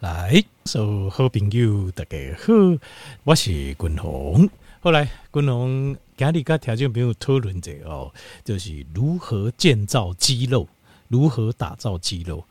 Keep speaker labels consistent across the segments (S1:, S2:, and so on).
S1: 来，所有好朋友大家好，我是君鸿。后来君鸿今日跟条件朋友讨论者哦，就是如何建造肌肉，如何打造肌肉。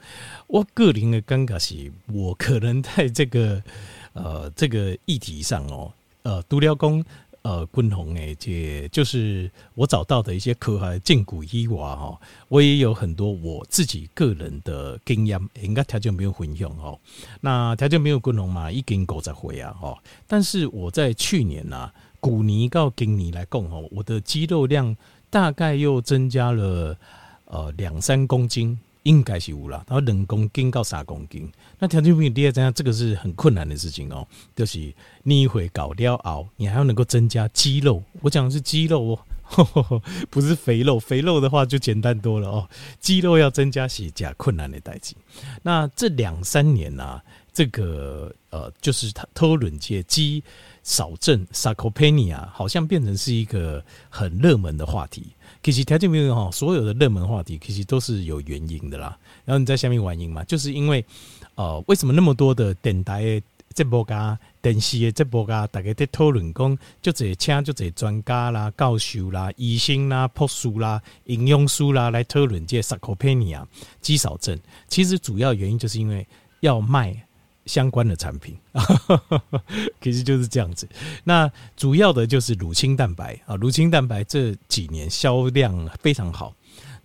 S1: 我个人的感觉是，我可能在这个呃这个议题上哦，呃，独了工。呃，君鸿诶，这就是我找到的一些科学建骨伊娃哈，我也有很多我自己个人的经验，应该条件没有混用哦。那条件没有君鸿嘛，一根狗在回啊哈。但是我在去年呐、啊，古尼到今年来供哦，我的肌肉量大概又增加了呃两三公斤。应该是有啦，然后两公斤到三公斤，那条件比第二这样，这个是很困难的事情哦。就是你一会搞掉熬，你还要能够增加肌肉。我讲的是肌肉哦，不是肥肉。肥肉的话就简单多了哦。肌肉要增加是加困难的代志。那这两三年呐、啊，这个呃，就是他讨论界肌少症 （sarcopenia） 好像变成是一个很热门的话题。其实条件没有哈，所有的热门话题其实都是有原因的啦。然后你在下面玩音嘛，就是因为呃，为什么那么多的电台的节目家、电视的节目家，大家在讨论讲，就这些请就这些专家啦、教授啦、医生啦、博士啦、营养师啦来讨论这 sarcopenia 肌少症。其实主要原因就是因为要卖。相关的产品，其实就是这样子。那主要的就是乳清蛋白啊，乳清蛋白这几年销量非常好。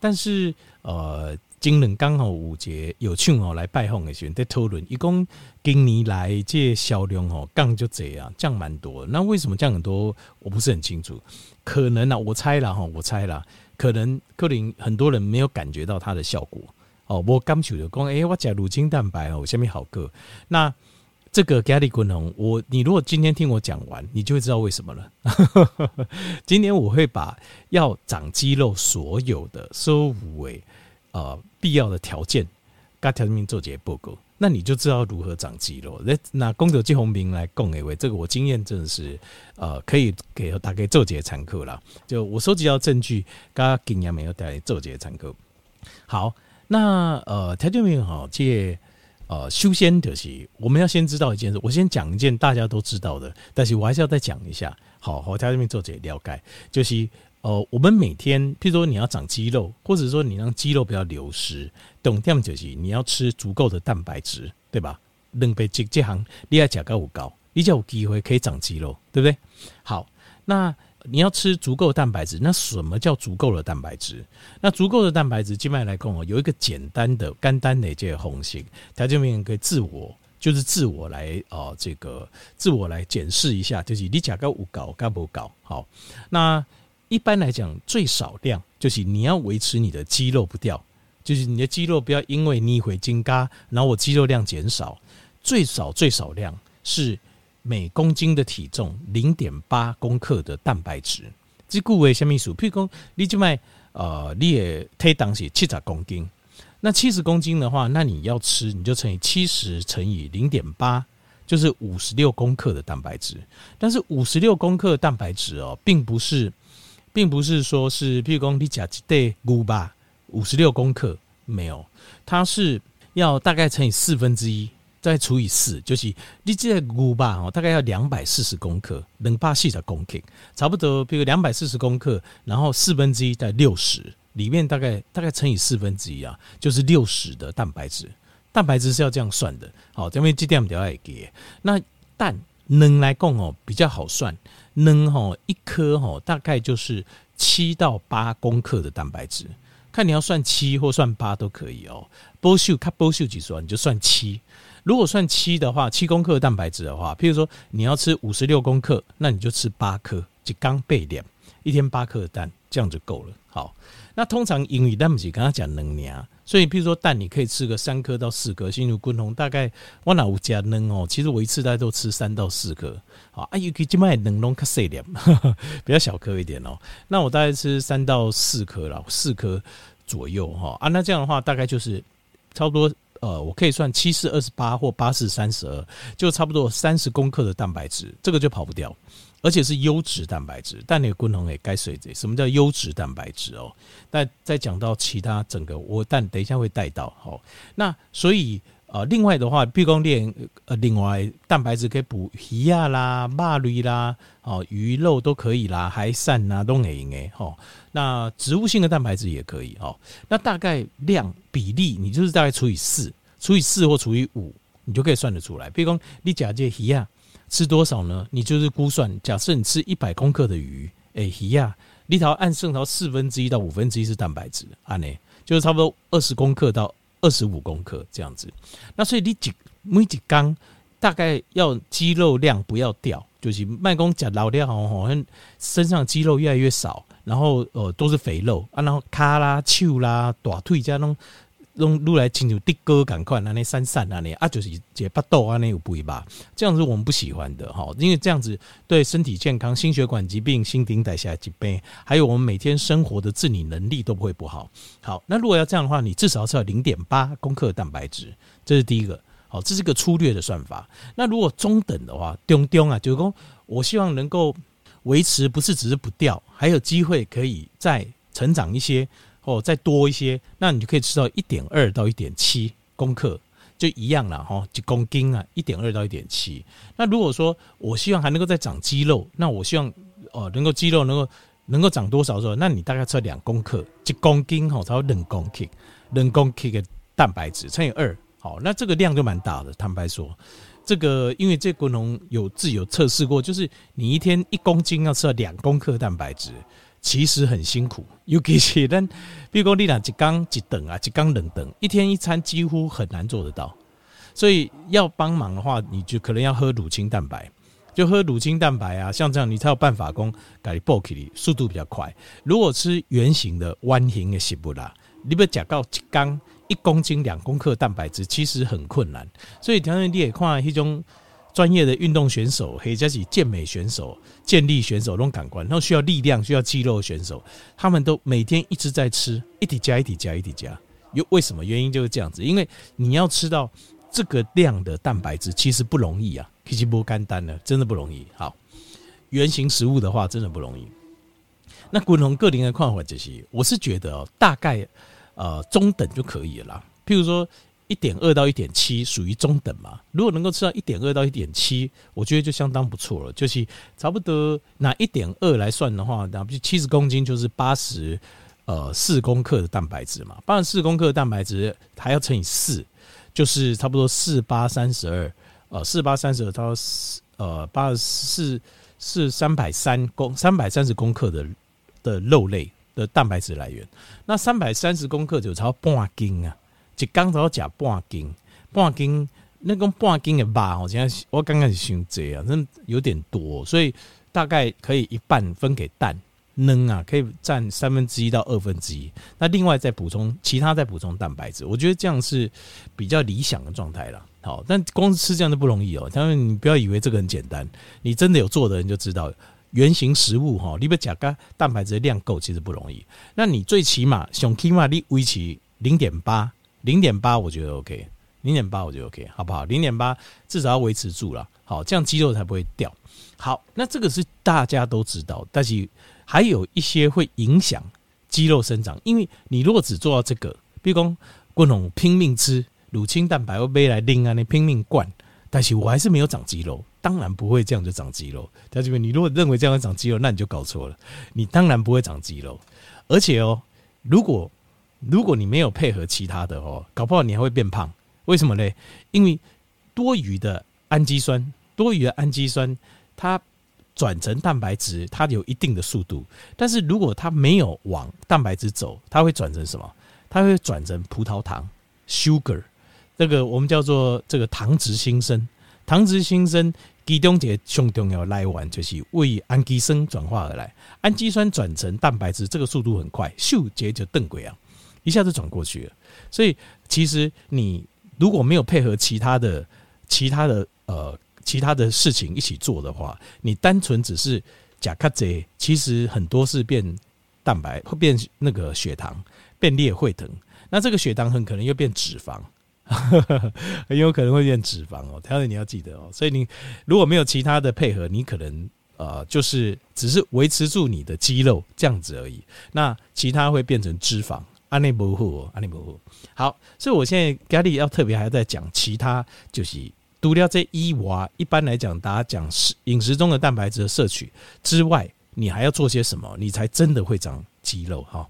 S1: 但是呃，今年刚好五节有庆哦来拜访的时候在讨论，一共今年来这销量哦降就这样降蛮多。那为什么降很多？我不是很清楚。可能呢、我猜了哈，我猜了，可能可能很多人没有感觉到它的效果。哦，我刚取的讲，哎，我讲乳清蛋白哦，下面好个。那这个咖喱滚龙，我你如果今天听我讲完，你就会知道为什么了。今天我会把要长肌肉所有的所有呃必要的条件，跟条件做解报告，那你就知道如何长肌肉。那那功德金红兵来供诶，为这个我经验真的是呃可以给大家做解参考了。就我收集到证据，跟经验没有带来做解参考。好。那呃，条件没有好，这呃，修仙的是我们要先知道一件事。我先讲一件大家都知道的，但是我还是要再讲一下。好，好，条件没做这了解，就是呃，我们每天，譬如说你要长肌肉，或者说你让肌肉不要流失，懂这样就是你要吃足够的蛋白质，对吧？能被这这行你要价格五高，你就有机会可以长肌肉，对不对？好，那。你要吃足够蛋白质，那什么叫足够的蛋白质？那足够的蛋白质，基本来讲哦，有一个简单的、肝单的这个方式，条件面可以自我，就是自我来哦，这个自我来检视一下，就是你甲高五高，高不高？好，那一般来讲，最少量就是你要维持你的肌肉不掉，就是你的肌肉不要因为你会增加，然后我肌肉量减少，最少最少量是。每公斤的体重零点八公克的蛋白质，这故为虾米数？譬如说，你就卖呃，你也推当是七十公斤，那七十公斤的话，那你要吃，你就乘以七十乘以零点八，就是五十六公克的蛋白质。但是五十六公克的蛋白质哦，并不是，并不是说是譬如说你吃一袋牛吧五十六公克没有，它是要大概乘以四分之一。再除以四，就是你这个牛吧哦，大概要两百四十公克，能巴细的公克，差不多，比如两百四十公克，然后四分之一在六十，里面大概大概乘以四分之一啊，就是六十的蛋白质。蛋白质是要这样算的，好，这边这点比较爱给。那蛋能来供哦，比较好算，能哦一颗哦，大概就是七到八公克的蛋白质，看你要算七或算八都可以哦。波秀看波秀几算，你就算七。如果算七的话，七公克蛋白质的话，譬如说你要吃五十六公克，那你就吃八颗，就刚备点，一天八颗蛋，这样就够了。好，那通常英语蛋不是刚刚讲能量，所以譬如说蛋你可以吃个三颗到四颗，心如滚红大概我哪有加能哦，其实我一次大概都吃三到四颗。好，啊，尤其这卖能龙较细点，比较小颗一点哦。那我大概吃三到四颗了，四颗左右哈。啊，那这样的话大概就是差不多。呃，我可以算七四二十八或八四三十二，就差不多三十公克的蛋白质，这个就跑不掉，而且是优质蛋白质。但那个功能也该水这，什么叫优质蛋白质哦？但再讲到其他整个，我但等一下会带到。好，那所以呃，另外的话，比如说练呃，另外蛋白质可以补鱼啊啦、肉类啦，哦，鱼肉都可以啦，海产啊都可以诶，吼。那植物性的蛋白质也可以哦。那大概量比例，你就是大概除以四，除以四或除以五，你就可以算得出来。比如说你假设鱼啊吃多少呢？你就是估算，假设你吃一百公克的鱼，诶，鱼啊，你头按剩头四分之一到五分之一是蛋白质，按呢就是差不多二十公克到。二十五公克这样子，那所以你几每几缸大概要肌肉量不要掉，就是卖公讲老掉好像身上肌肉越来越少，然后呃都是肥肉啊，然后卡啦、翘啦、短腿加弄。用撸来清除的哥赶快那那散散那那啊就是解巴豆啊那有不一吧，这样子我们不喜欢的哈，因为这样子对身体健康、心血管疾病、新陈代谢疾病，还有我们每天生活的自理能力都不会不好。好，那如果要这样的话，你至少是要零点八公克蛋白质，这是第一个。好，这是个粗略的算法。那如果中等的话，中中啊，就是说我希望能够维持，不是只是不掉，还有机会可以再成长一些。哦，再多一些，那你就可以吃到一点二到一点七公克，就一样了哈，几公斤啊，一点二到一点七。那如果说我希望还能够再长肌肉，那我希望哦能够肌肉能够能够长多少时候，那你大概吃两公克，几公斤哈，才有两公克，两公克的蛋白质乘以二，好，那这个量就蛮大的。坦白说，这个因为这国农有自己有测试过，就是你一天一公斤要吃到两公克蛋白质。其实很辛苦，尤其是咱，比如说你俩一缸一等啊，一缸两等，一天一餐几乎很难做得到。所以要帮忙的话，你就可能要喝乳清蛋白，就喝乳清蛋白啊，像这样你才有办法供改爆起来，速度比较快。如果吃圆形的弯形的食物啦，你不讲到一缸一公斤两公克蛋白质，其实很困难。所以条件你也看那种。专业的运动选手，或者是健美选手、健力选手，那种感官，然后需要力量、需要肌肉的选手，他们都每天一直在吃，一直加、一直加、一直加。又为什么？原因就是这样子，因为你要吃到这个量的蛋白质，其实不容易啊，其实不简单的，真的不容易。好，原型食物的话，真的不容易。那滚红个人的看法就是，我是觉得哦大概呃中等就可以了啦，譬如说。一点二到一点七属于中等嘛？如果能够吃到一点二到一点七，我觉得就相当不错了。就是差不多拿一点二来算的话，那不就七十公斤就是八十呃四公克的蛋白质嘛？八十四公克的蛋白质还要乘以四，就是差不多四八三十二呃四八三十二到四呃八十四是三百三公三百三十公克的的肉类的蛋白质来源。那三百三十公克就超半斤啊！一刚才我讲半斤，半斤那个半斤的肉，我现在我刚开始想这样，真有点多，所以大概可以一半分给蛋扔啊，可以占三分之一到二分之一。那另外再补充其他，再补充蛋白质，我觉得这样是比较理想的状态了。好，但光吃这样就不容易哦。他们你不要以为这个很简单，你真的有做的人就知道，原型食物哈，你不甲个蛋白质的量够，其实不容易。那你最起码想起码你维持零点八。零点八我觉得 OK，零点八我觉得 OK，好不好？零点八至少要维持住了，好，这样肌肉才不会掉。好，那这个是大家都知道，但是还有一些会影响肌肉生长，因为你如果只做到这个，比如说滚龙拼命吃乳清蛋白，或杯来拎啊，你拼命灌，但是我还是没有长肌肉，当然不会这样就长肌肉。但是你如果认为这样会长肌肉，那你就搞错了，你当然不会长肌肉，而且哦，如果如果你没有配合其他的哦，搞不好你还会变胖。为什么呢？因为多余的氨基酸，多余的氨基酸，它转成蛋白质，它有一定的速度。但是如果它没有往蛋白质走，它会转成什么？它会转成葡萄糖 （sugar）。这个我们叫做这个糖质新生。糖质新生其中一个最重要来源就是为氨基酸转化而来。氨基酸转成蛋白质，这个速度很快，咻，直接就登轨啊！一下子转过去了，所以其实你如果没有配合其他的、其他的呃、其他的事情一起做的话，你单纯只是甲卡贼，其实很多是变蛋白，会变那个血糖，变裂会疼，那这个血糖很可能又变脂肪，很有可能会变脂肪哦。条件你要记得哦。所以你如果没有其他的配合，你可能呃就是只是维持住你的肌肉这样子而已，那其他会变成脂肪。安内不好，安内不好。好，所以我现在家里要特别还要再讲其他，就是除了这一娃，一般来讲，大家讲食饮食中的蛋白质的摄取之外，你还要做些什么，你才真的会长肌肉哈？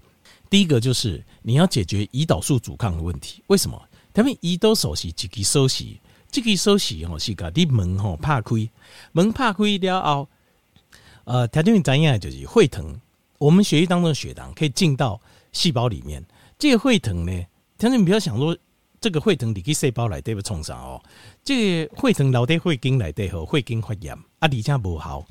S1: 第一个就是你要解决胰岛素阻抗的问题。为什么？他们胰岛素是自己收息，自己收息吼是个你门吼怕亏，门怕亏了后，呃，条件怎样就是会疼。我们血液当中的血糖可以进到细胞里面，这个会疼呢，条件你不要想说这个会疼你去细胞来对不冲上哦，这个会疼老得会经来对和会经发炎啊，而且不好。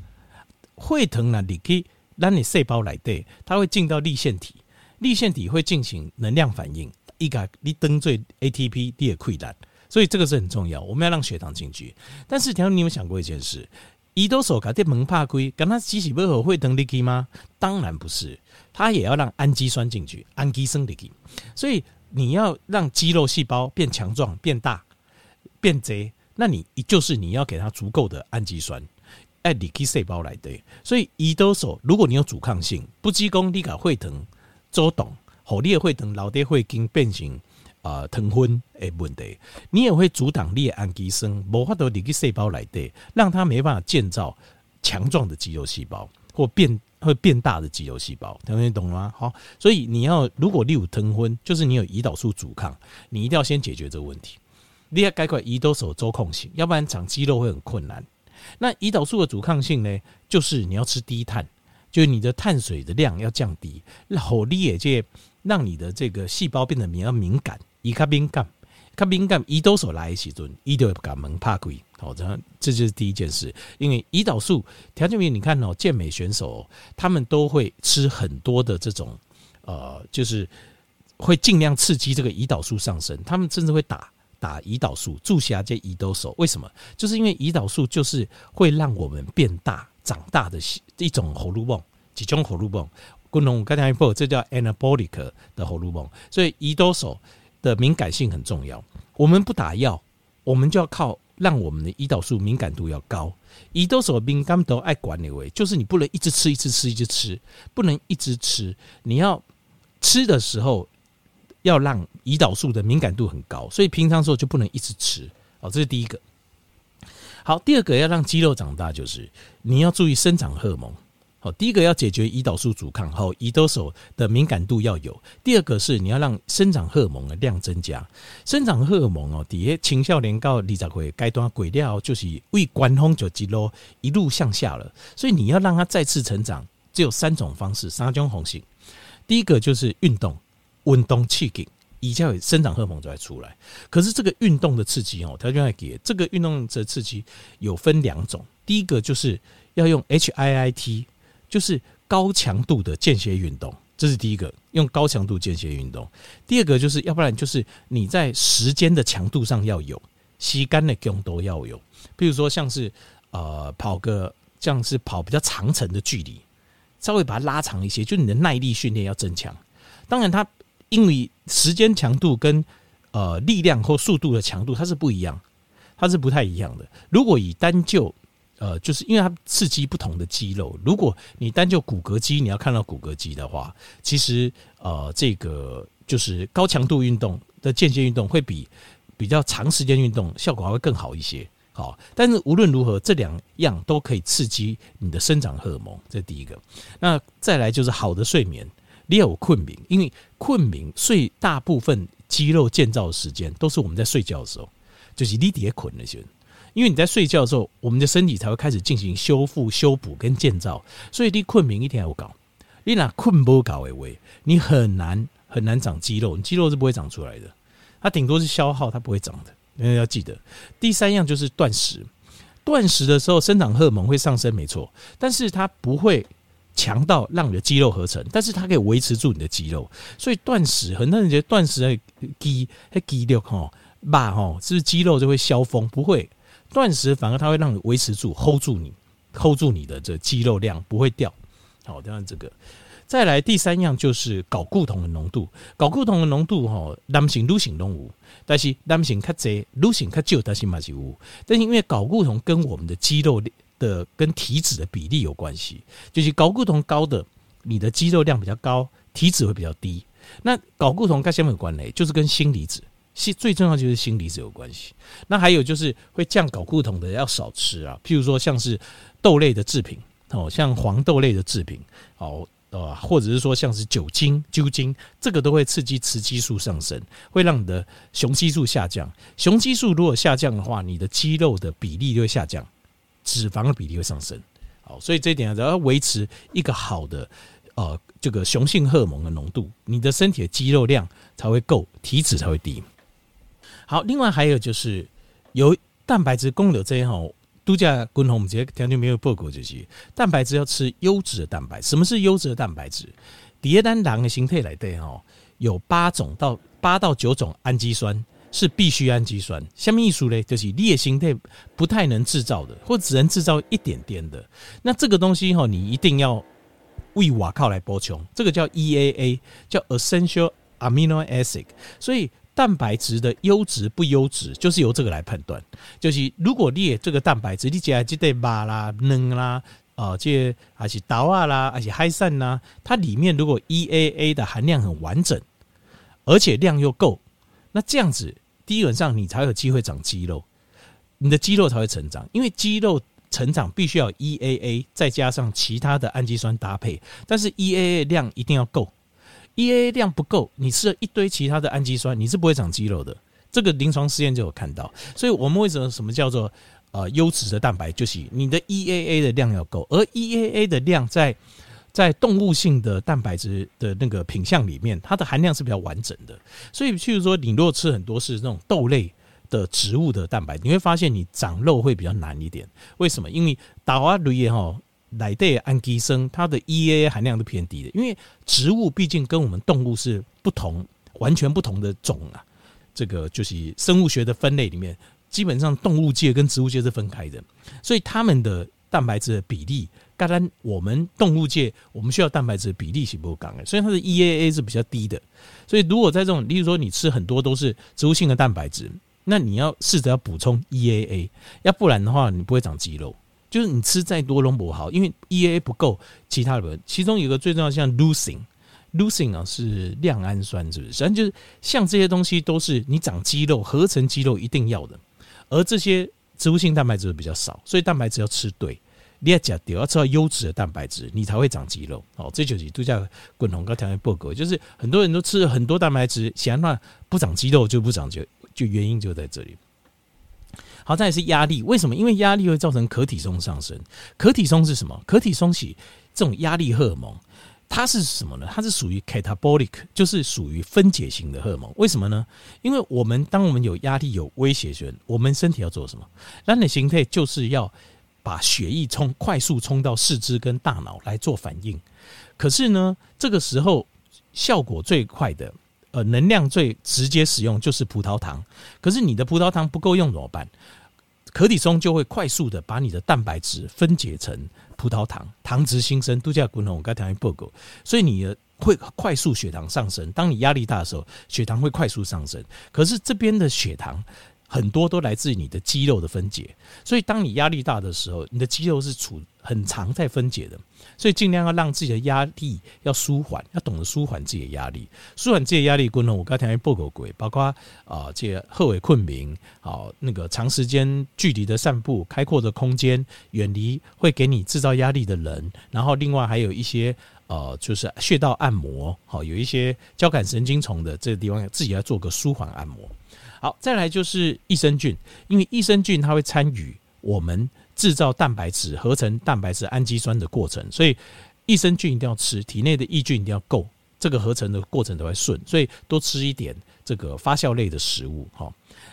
S1: 会疼呢，你可以让你细胞来对，它会进到粒线体，粒线体会进行能量反应，一个你登最 ATP 你也溃烂，所以这个是很重要，我们要让血糖进去。但是，条件你有想过一件事？胰岛素卡这门怕亏，跟它机器不合会疼力气吗？当然不是，它也要让氨基酸进去，氨基酸力气。所以你要让肌肉细胞变强壮、变大、变贼，那你就是你要给它足够的氨基酸，哎，力气细胞来对。所以胰岛素，如果你有阻抗性，不积功，你卡会疼，周董，后列会疼，老爹会经变形。啊，疼昏诶，问题，你也会阻挡你的氨基酸，无法度你去细胞来对，让它没办法建造强壮的肌肉细胞或变会变大的肌肉细胞，听得懂吗？好，所以你要如果你有疼昏，就是你有胰岛素阻抗，你一定要先解决这个问题。你要改改胰岛素周控性，要不然长肌肉会很困难。那胰岛素的阻抗性呢，就是你要吃低碳，就是你的碳水的量要降低，好你也就让你的这个细胞变得比较敏感。伊较敏感，卡敏感，胰岛素来的时阵，伊就会把门拍开。好，这这就是第一件事。因为胰岛素条件明，你看哦，健美选手他们都会吃很多的这种，呃，就是会尽量刺激这个胰岛素上升。他们甚至会打打胰岛素，注射这胰岛素。为什么？就是因为胰岛素就是会让我们变大、长大的一种荷尔蒙，几种荷尔蒙。共同刚才一波，这叫 anabolic 的荷尔蒙。所以胰岛素。的敏感性很重要，我们不打药，我们就要靠让我们的胰岛素敏感度要高。胰岛素敏感度爱管理为，就是你不能一直吃，一直吃，一直吃，不能一直吃。你要吃的时候，要让胰岛素的敏感度很高，所以平常时候就不能一直吃。好，这是第一个。好，第二个要让肌肉长大，就是你要注意生长荷尔蒙。好，第一个要解决胰岛素阻抗，好，胰岛素的敏感度要有。第二个是你要让生长荷尔蒙的量增加。生长荷尔蒙哦，底下青少年到二十岁阶段过了，就是胃关风就肌肉一路向下了。所以你要让它再次成长，只有三种方式，三种方式。第一个就是运动，运动刺激，以后生长荷尔蒙就会出来。可是这个运动的刺激哦，它就要给这个运动的刺激有分两种，第一个就是要用 HIIT。就是高强度的间歇运动，这是第一个，用高强度间歇运动。第二个就是要不然就是你在时间的强度上要有，吸干的强度要有。比如说像是呃跑个像是跑比较长程的距离，稍微把它拉长一些，就你的耐力训练要增强。当然，它因为时间强度跟呃力量或速度的强度它是不一样，它是不太一样的。如果以单就呃，就是因为它刺激不同的肌肉。如果你单就骨骼肌，你要看到骨骼肌的话，其实呃，这个就是高强度运动的间歇运动会比比较长时间运动效果还会更好一些。好，但是无论如何，这两样都可以刺激你的生长荷尔蒙，这是第一个。那再来就是好的睡眠，你有困眠，因为困眠睡大部分肌肉建造的时间都是我们在睡觉的时候，就是你底下困那些。因为你在睡觉的时候，我们的身体才会开始进行修复、修补跟建造，所以你困眠一天要搞，你那困不搞为为，你很难很难长肌肉，你肌肉是不会长出来的，它顶多是消耗，它不会长的。因为要记得，第三样就是断食，断食的时候生长荷尔蒙会上升，没错，但是它不会强到让你的肌肉合成，但是它可以维持住你的肌肉，所以断食很多人觉得断食的肌会肌肉哈，把哈是不是肌肉就会消风？不会。断食反而它会让你维持住，hold 住你，hold 住你的这肌肉量不会掉。好，这样这个再来第三样就是睾固酮的浓度，睾固酮的浓度哈，男性女性都有，但是男性较侪，女性较少，但是嘛是有。但是因为睾固酮跟我们的肌肉的跟体脂的比例有关系，就是睾固酮高的，你的肌肉量比较高，体脂会比较低。那睾固酮跟什么有关呢？就是跟锌离子，是最重要就是锌离子有关系。那还有就是会降睾固酮的要少吃啊，譬如说像是豆类的制品哦，像黄豆类的制品哦，呃，或者是说像是酒精、酒精，这个都会刺激雌激素上升，会让你的雄激素下降。雄激素如果下降的话，你的肌肉的比例就会下降，脂肪的比例会上升。好，所以这一点要维持一个好的。呃，这个雄性荷尔蒙的浓度，你的身体的肌肉量才会够，体脂才会低。好，另外还有就是有蛋白质供流这一行，度假共同我们直接条件没有报告这些蛋白质要吃优质的蛋白。什么是优质的蛋白质？第二单狼的形态来对哈，有八种到八到九种氨基酸是必需氨基酸。下面一说呢，就是劣形态不太能制造的，或只能制造一点点的。那这个东西哈，你一定要。为瓦靠来补充，这个叫 EAA，叫 Essential Amino Acid。所以蛋白质的优质不优质，就是由这个来判断。就是如果你这个蛋白质，你只要记得马啦、嫩啦，呃，这还是豆啊啦，还是海参呐，它里面如果 EAA 的含量很完整，而且量又够，那这样子基本上你才有机会长肌肉，你的肌肉才会成长，因为肌肉。成长必须要 EAA 再加上其他的氨基酸搭配，但是 EAA 量一定要够，EAA 量不够，你吃了一堆其他的氨基酸，你是不会长肌肉的。这个临床实验就有看到，所以我们为什么什么叫做呃优质的蛋白，就是你的 EAA 的量要够，而 EAA 的量在在动物性的蛋白质的那个品相里面，它的含量是比较完整的。所以譬如说，你如果吃很多是那种豆类。的植物的蛋白，你会发现你长肉会比较难一点。为什么？因为大花驴哈来的氨基酸，它的 EAA 含量都偏低的。因为植物毕竟跟我们动物是不同，完全不同的种啊。这个就是生物学的分类里面，基本上动物界跟植物界是分开的，所以它们的蛋白质的比例，当然我们动物界我们需要蛋白质的比例是不够高的，所以它的 EAA 是比较低的。所以如果在这种，例如说你吃很多都是植物性的蛋白质。那你要试着要补充 EAA，要不然的话你不会长肌肉。就是你吃再多都不好，因为 EA 不够。其他的，其中有个最重要像 Leucine，Leucine 啊是亮氨酸，是不是？实际上就是像这些东西都是你长肌肉、合成肌肉一定要的。而这些植物性蛋白质比较少，所以蛋白质要吃对。你要讲对，要吃到优质的蛋白质，你才会长肌肉。哦，这就是度假滚红高条件报告，就是很多人都吃了很多蛋白质，想让不长肌肉就不长肌肉。就原因就在这里。好，再是压力，为什么？因为压力会造成可体松上升。可体松是什么？可体松是这种压力荷尔蒙，它是什么呢？它是属于 catabolic，就是属于分解型的荷尔蒙。为什么呢？因为我们当我们有压力、有威胁时，我们身体要做什么？人的形态就是要把血液冲快速冲到四肢跟大脑来做反应。可是呢，这个时候效果最快的。呃，能量最直接使用就是葡萄糖，可是你的葡萄糖不够用怎么办？可体松就会快速的把你的蛋白质分解成葡萄糖，糖值新生，度假滚红，我刚才报告，所以你会快速血糖上升。当你压力大的时候，血糖会快速上升。可是这边的血糖很多都来自于你的肌肉的分解，所以当你压力大的时候，你的肌肉是处很长在分解的。所以尽量要让自己的压力要舒缓，要懂得舒缓自己的压力，舒缓自己的压力。功能我刚才报告过，包括啊，这个贺玮困明，好那个长时间距离的散步，开阔的空间，远离会给你制造压力的人。然后另外还有一些呃，就是穴道按摩，好有一些交感神经丛的这个地方，自己要做个舒缓按摩。好，再来就是益生菌，因为益生菌它会参与我们。制造蛋白质、合成蛋白质、氨基酸的过程，所以益生菌一定要吃，体内的益菌一定要够，这个合成的过程才会顺，所以多吃一点这个发酵类的食物哈。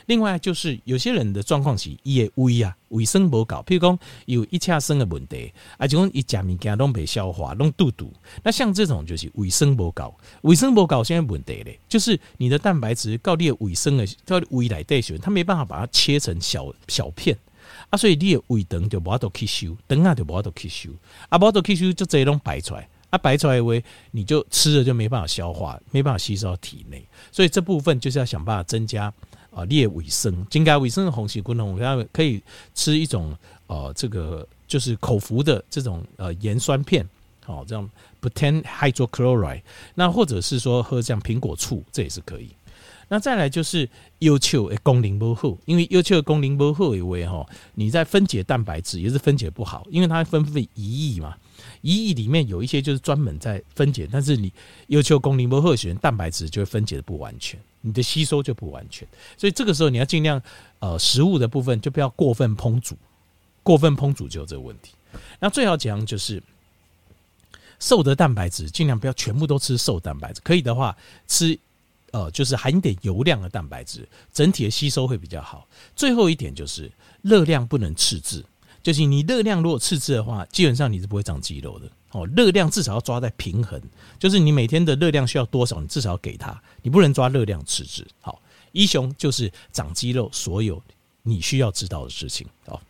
S1: 另外就是有些人的状况是伊的胃啊，卫生不搞，譬如讲有一恰生的问题，啊，就讲伊食物件都没消化，拢肚肚。那像这种就是卫生不搞，卫生不搞现在问题咧，就是你的蛋白质到你的卫生的到胃来代谢，它没办法把它切成小小片。啊，所以你的胃肠就无法度吸收，肠啊就无法度吸收，啊，无法度吸收就这拢排出来，啊，排出来的话，你就吃了就没办法消化，没办法吸收到体内，所以这部分就是要想办法增加啊，你的卫生，增加卫生的红细菌呢，我们可以吃一种呃，这个就是口服的这种呃盐酸片，哦，这样 butane hydrochloride，那或者是说喝像苹果醋，这也是可以。那再来就是优丘的功能不好，因为优丘的功能不好，以为哈你在分解蛋白质也是分解不好，因为它分泌胰液嘛，一亿里面有一些就是专门在分解，但是你优丘功能不好，选蛋白质就会分解的不完全，你的吸收就不完全，所以这个时候你要尽量呃食物的部分就不要过分烹煮，过分烹煮就有这个问题。那最好讲就是瘦的蛋白质尽量不要全部都吃瘦蛋白质，可以的话吃。呃，就是含一点油量的蛋白质，整体的吸收会比较好。最后一点就是热量不能赤字，就是你热量如果赤字的话，基本上你是不会长肌肉的。哦，热量至少要抓在平衡，就是你每天的热量需要多少，你至少要给他，你不能抓热量赤字。好，一雄就是长肌肉，所有你需要知道的事情。好。